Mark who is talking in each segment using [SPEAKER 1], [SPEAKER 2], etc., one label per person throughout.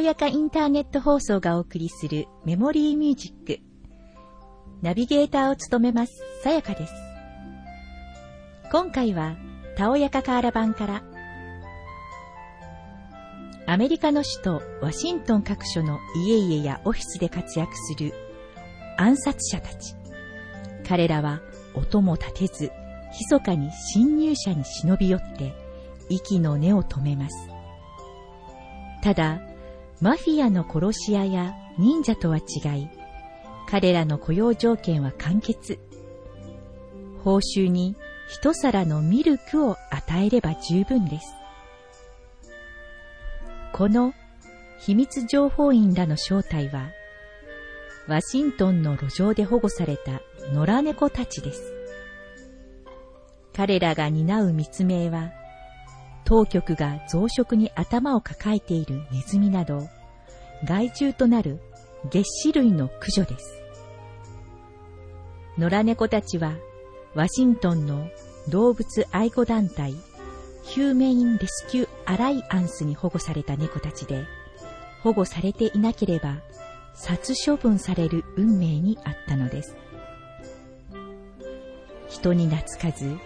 [SPEAKER 1] おやかインターネット放送がお送りするメモリーミュージック。ナビゲーターを務めます、さやかです。今回は、たおやかカーラ版から、アメリカの首都ワシントン各所の家々やオフィスで活躍する暗殺者たち。彼らは音も立てず、密かに侵入者に忍び寄って、息の根を止めます。ただ、マフィアの殺し屋や忍者とは違い、彼らの雇用条件は簡潔。報酬に一皿のミルクを与えれば十分です。この秘密情報員らの正体は、ワシントンの路上で保護された野良猫たちです。彼らが担う密命は、当局が増殖に頭を抱えているネズミなど、害虫となる月歯類の駆除です。野良猫たちは、ワシントンの動物愛護団体、ヒューメイン・レスキュー・アライアンスに保護された猫たちで、保護されていなければ、殺処分される運命にあったのです。人に懐かず、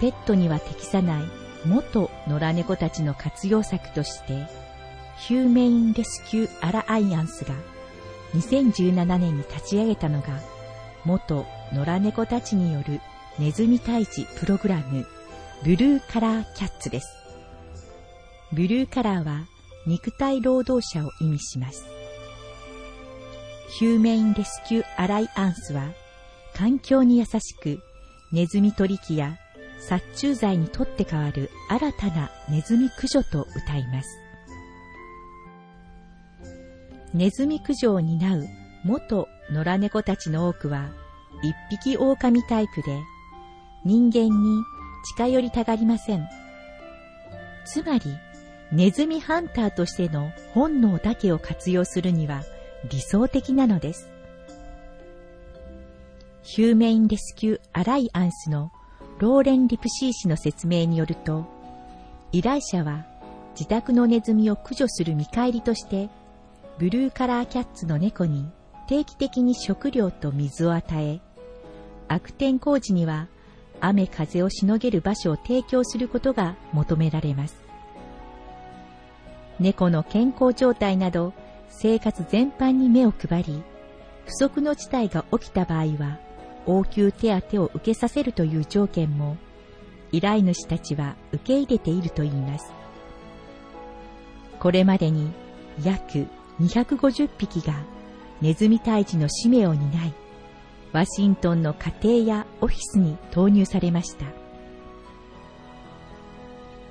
[SPEAKER 1] ペットには適さない元野良猫たちの活用策として、ヒューメイン・レスキュー・アラアイアンスが2017年に立ち上げたのが、元野良猫たちによるネズミ退治プログラム、ブルーカラーキャッツです。ブルーカラーは肉体労働者を意味します。ヒューメイン・レスキュー・アライアンスは、環境に優しく、ネズミ取り機や殺虫剤にとって変わる新たなネズミ駆除と歌います。ネズミ駆除を担う元野良猫たちの多くは一匹狼タイプで人間に近寄りたがりません。つまりネズミハンターとしての本能だけを活用するには理想的なのです。ヒューメインレスキューアライアンスのローレン・リプシー氏の説明によると、依頼者は自宅のネズミを駆除する見返りとして、ブルーカラーキャッツの猫に定期的に食料と水を与え、悪天候時には雨風をしのげる場所を提供することが求められます。猫の健康状態など生活全般に目を配り、不測の事態が起きた場合は応急手当を受けさせるという条件も、依頼主たちは受け入れているといいます。これまでに約250匹がネズミ退治の使命を担い、ワシントンの家庭やオフィスに投入されました。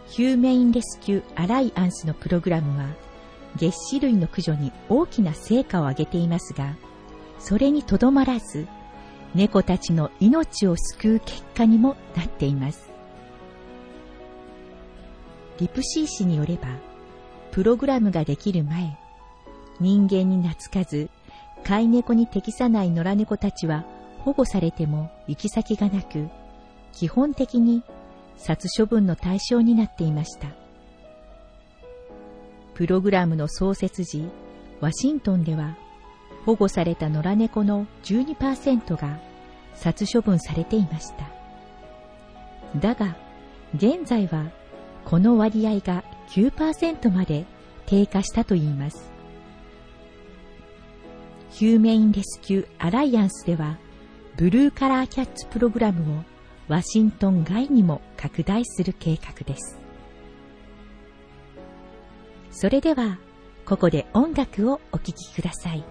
[SPEAKER 1] ヒューメインレスキューアライアンスのプログラムは、月歯類の駆除に大きな成果を上げていますが、それにとどまらず、猫たちの命を救う結果にもなっています。リプシー氏によれば、プログラムができる前、人間に懐かず、飼い猫に適さない野良猫たちは保護されても行き先がなく、基本的に殺処分の対象になっていました。プログラムの創設時、ワシントンでは保護された野良猫の12%が殺処分されていました。だが、現在はこの割合が9%まで低下したといいます。ヒューメインレスキューアライアンスでは、ブルーカラーキャッツプログラムをワシントン外にも拡大する計画です。それでは、ここで音楽をお聴きください。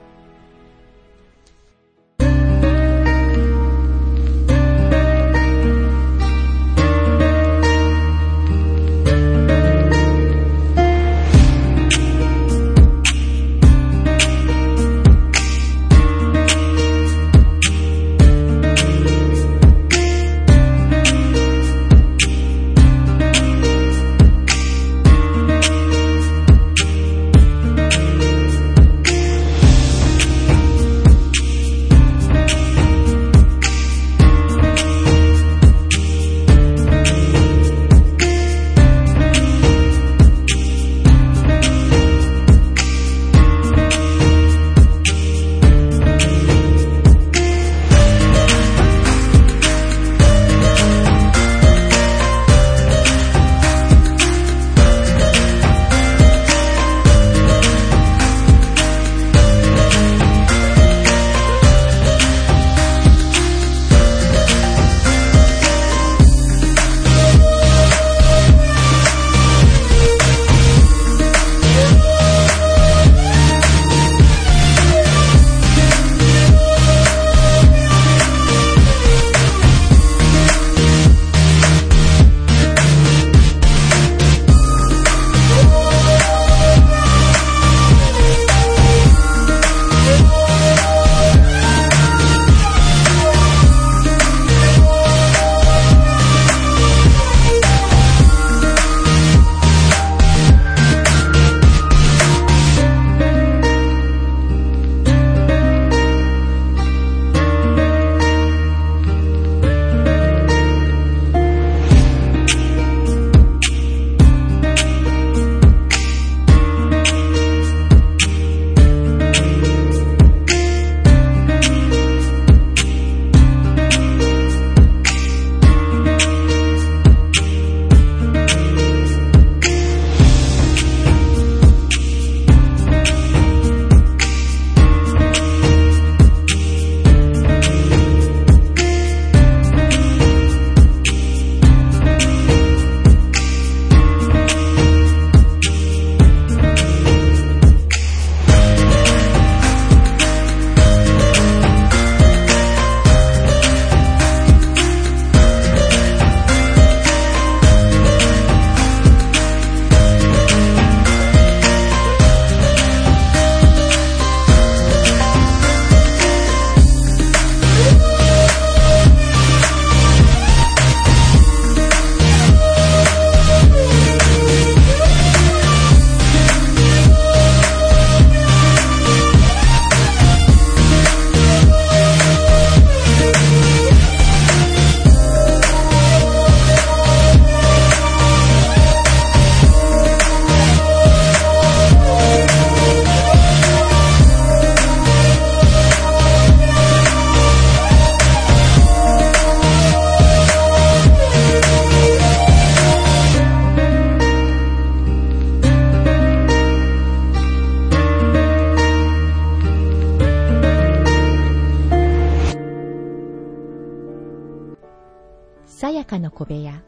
[SPEAKER 1] さやかの小部屋。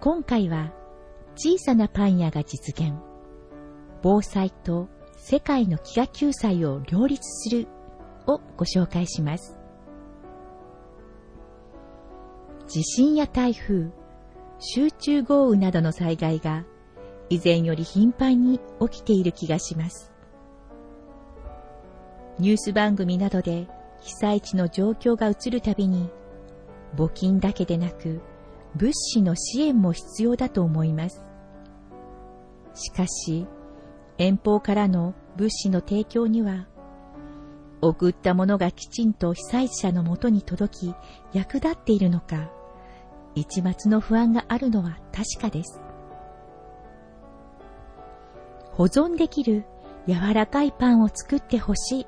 [SPEAKER 1] 今回は小さなパン屋が実現。防災と世界の飢餓救済を両立するをご紹介します。地震や台風集中豪雨などの災害が以前より頻繁に起きている気がします。ニュース番組などで被災地の状況が映るたびに募金だけでなく物資の支援も必要だと思います。しかし、遠方からの物資の提供には、送ったものがきちんと被災者のもとに届き役立っているのか、一末の不安があるのは確かです。保存できる柔らかいパンを作ってほしい。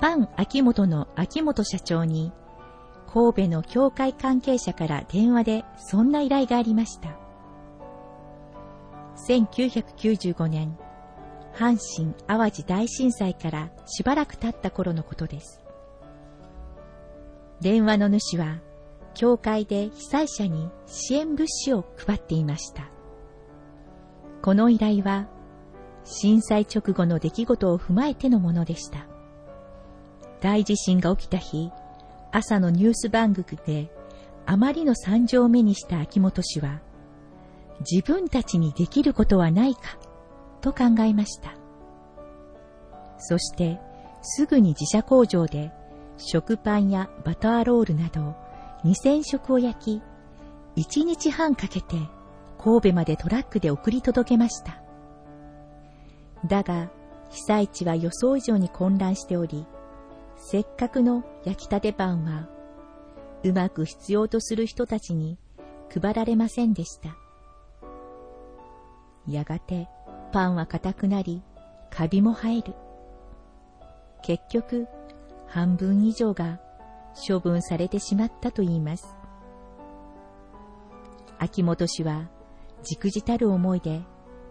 [SPEAKER 1] パン秋元の秋元社長に神戸の教会関係者から電話でそんな依頼がありました。1995年、阪神・淡路大震災からしばらく経った頃のことです。電話の主は、教会で被災者に支援物資を配っていました。この依頼は、震災直後の出来事を踏まえてのものでした。大地震が起きた日、朝のニュース番組であまりの惨状を目にした秋元氏は、自分たちにできることはないか、と考えました。そして、すぐに自社工場で食パンやバターロールなど2000食を焼き、1日半かけて神戸までトラックで送り届けました。だが、被災地は予想以上に混乱しており、せっかくの焼きたてパンは、うまく必要とする人たちに配られませんでした。やがてパンは硬くなり、カビも生える。結局、半分以上が処分されてしまったといいます。秋元氏は、じくじたる思いで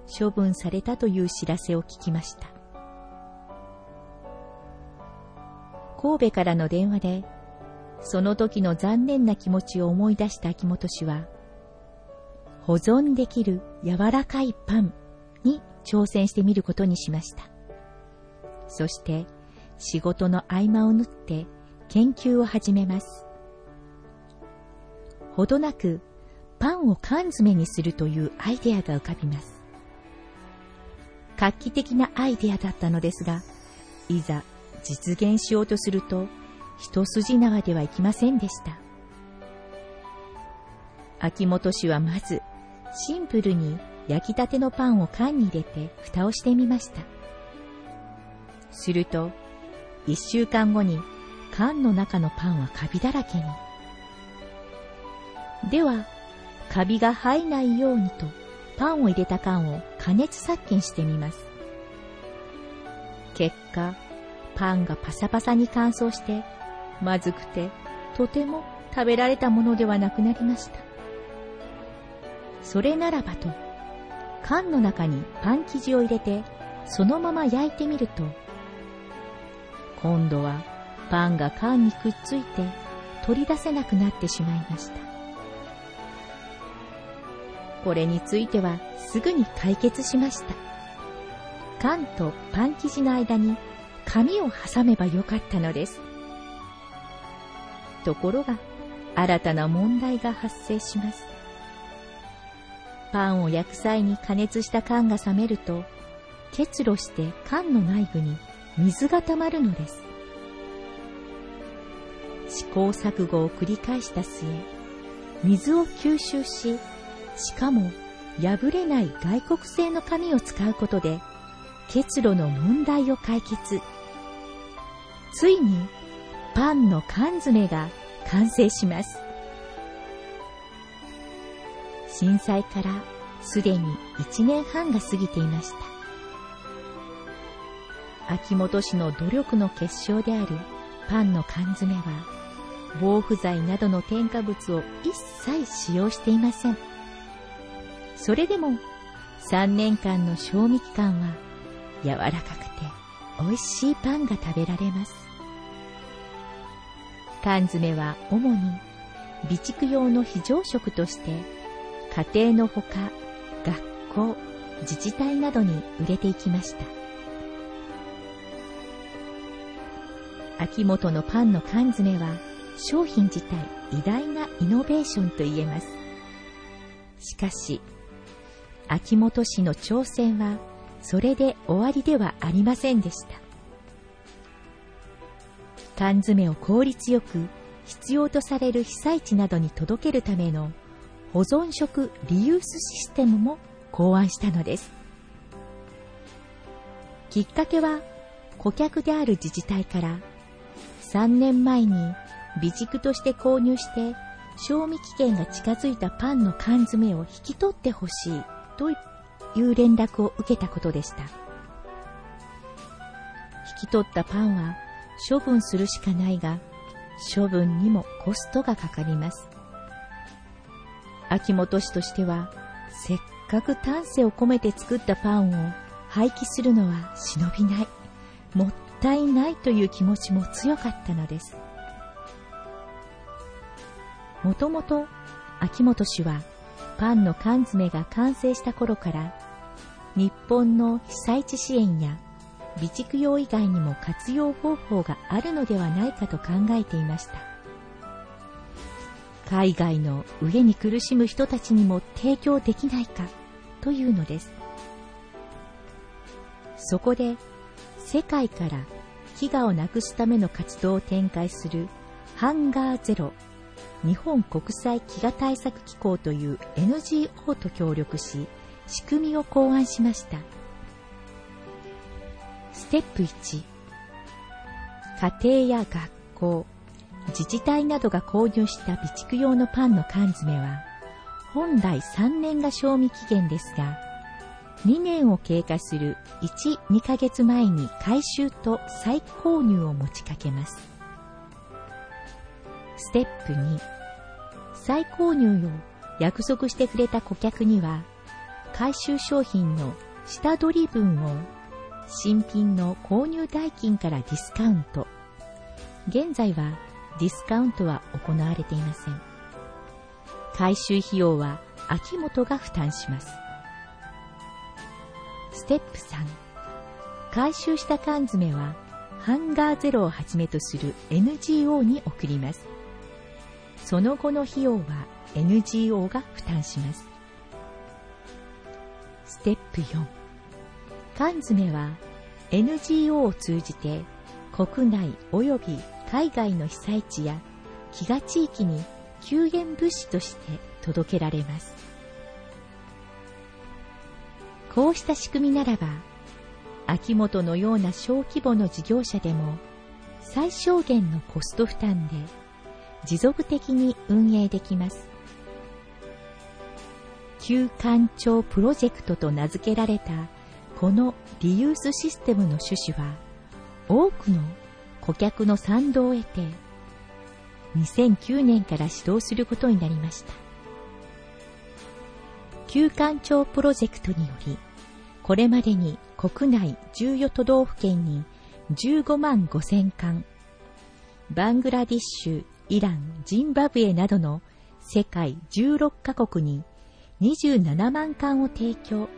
[SPEAKER 1] 処分されたという知らせを聞きました。神戸からの電話で、その時の残念な気持ちを思い出した秋元氏は、保存できる柔らかいパンに挑戦してみることにしました。そして仕事の合間を縫って研究を始めます。ほどなくパンを缶詰にするというアイデアが浮かびます。画期的なアイデアだったのですが、いざ実現しようとすると一筋縄ではいきませんでした。秋元氏はまずシンプルに焼きたてのパンを缶に入れて蓋をしてみました。すると、一週間後に缶の中のパンはカビだらけに。では、カビが入らないようにとパンを入れた缶を加熱殺菌してみます。結果、パンがパサパサに乾燥して、まずくてとても食べられたものではなくなりました。それならばと、缶の中にパン生地を入れて、そのまま焼いてみると、今度はパンが缶にくっついて取り出せなくなってしまいました。これについてはすぐに解決しました。缶とパン生地の間に紙を挟めばよかったのです。ところが、新たな問題が発生します。パンを焼く際に加熱した缶が冷めると、結露して缶の内部に水が溜まるのです。試行錯誤を繰り返した末、水を吸収し、しかも破れない外国製の紙を使うことで、結露の問題を解決。ついにパンの缶詰が完成します。震災からすでに1年半が過ぎていました。秋元氏の努力の結晶であるパンの缶詰は、防腐剤などの添加物を一切使用していません。それでも3年間の賞味期間は柔らかくて美味しいパンが食べられます。缶詰は主に備蓄用の非常食として家庭のほか学校自治体などに売れていきました。秋元のパンの缶詰は商品自体偉大なイノベーションと言えます。しかし秋元氏の挑戦はそれで終わりではありませんでした。缶詰を効率よく必要とされる被災地などに届けるための保存食リユースシステムも考案したのです。きっかけは顧客である自治体から3年前に備蓄として購入して賞味期限が近づいたパンの缶詰を引き取ってほしいという連絡を受けたことでした。引き取ったパンは処分するしかないが処分にもコストがかかります。秋元氏としてはせっかく丹精を込めて作ったパンを廃棄するのは忍びない。もったいないという気持ちも強かったのです。もともと秋元氏はパンの缶詰が完成した頃から日本の被災地支援や備蓄用以外にも活用方法があるのではないかと考えていました。海外の飢えに苦しむ人たちにも提供できないかというのです。そこで世界から飢餓をなくすための活動を展開するハンガーゼロ日本国際飢餓対策機構という NGO と協力し仕組みを考案しました。ステップ1家庭や学校自治体などが購入した備蓄用のパンの缶詰は本来3年が賞味期限ですが2年を経過する1、2ヶ月前に回収と再購入を持ちかけます。ステップ2、再購入を約束してくれた顧客には、回収商品の下取り分を新品の購入代金からディスカウント。現在はディスカウントは行われていません。回収費用は秋元が負担します。ステップ3回収した缶詰はハンガーゼロをはじめとする NGO に送りますその後の費用は NGO が負担しますステップ4缶詰は NGO を通じて国内及び海外の被災地や飢餓地域に救援物資として届けられますこうした仕組みならば、秋元のような小規模の事業者でも、最小限のコスト負担で持続的に運営できます。旧館長プロジェクトと名付けられたこのリユースシステムの趣旨は多くの顧客の賛同を得て2009年から始動することになりました。旧館長プロジェクトによりこれまでに国内14都道府県に15万5千缶、バングラディッシュ、イラン、ジンバブエなどの世界16カ国に27万缶を提供、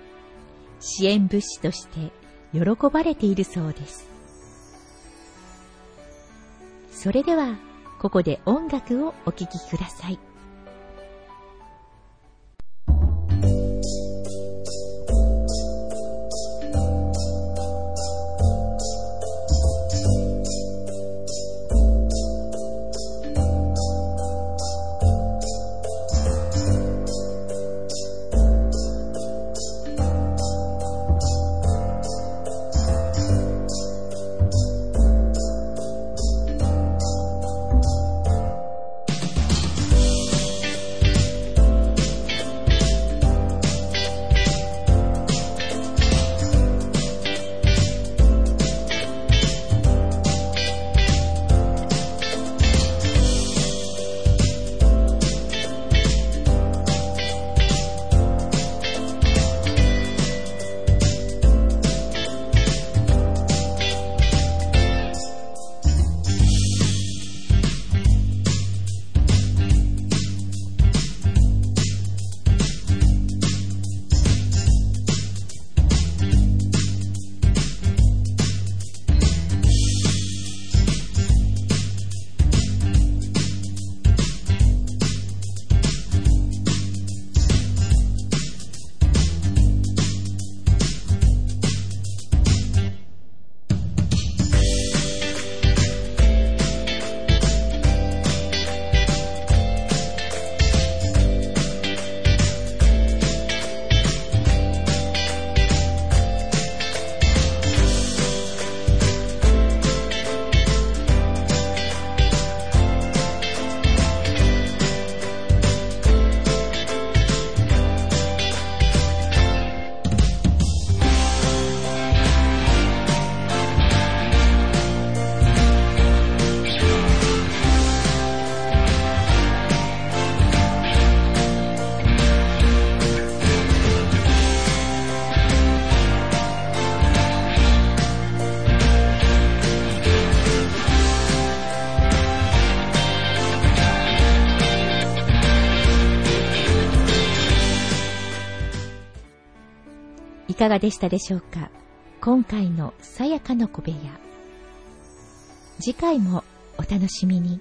[SPEAKER 1] 支援物資として喜ばれているそうです。それでは、ここで音楽をお聴きください。がでしたでしょうか？今回のさやかの小部屋。次回もお楽しみに。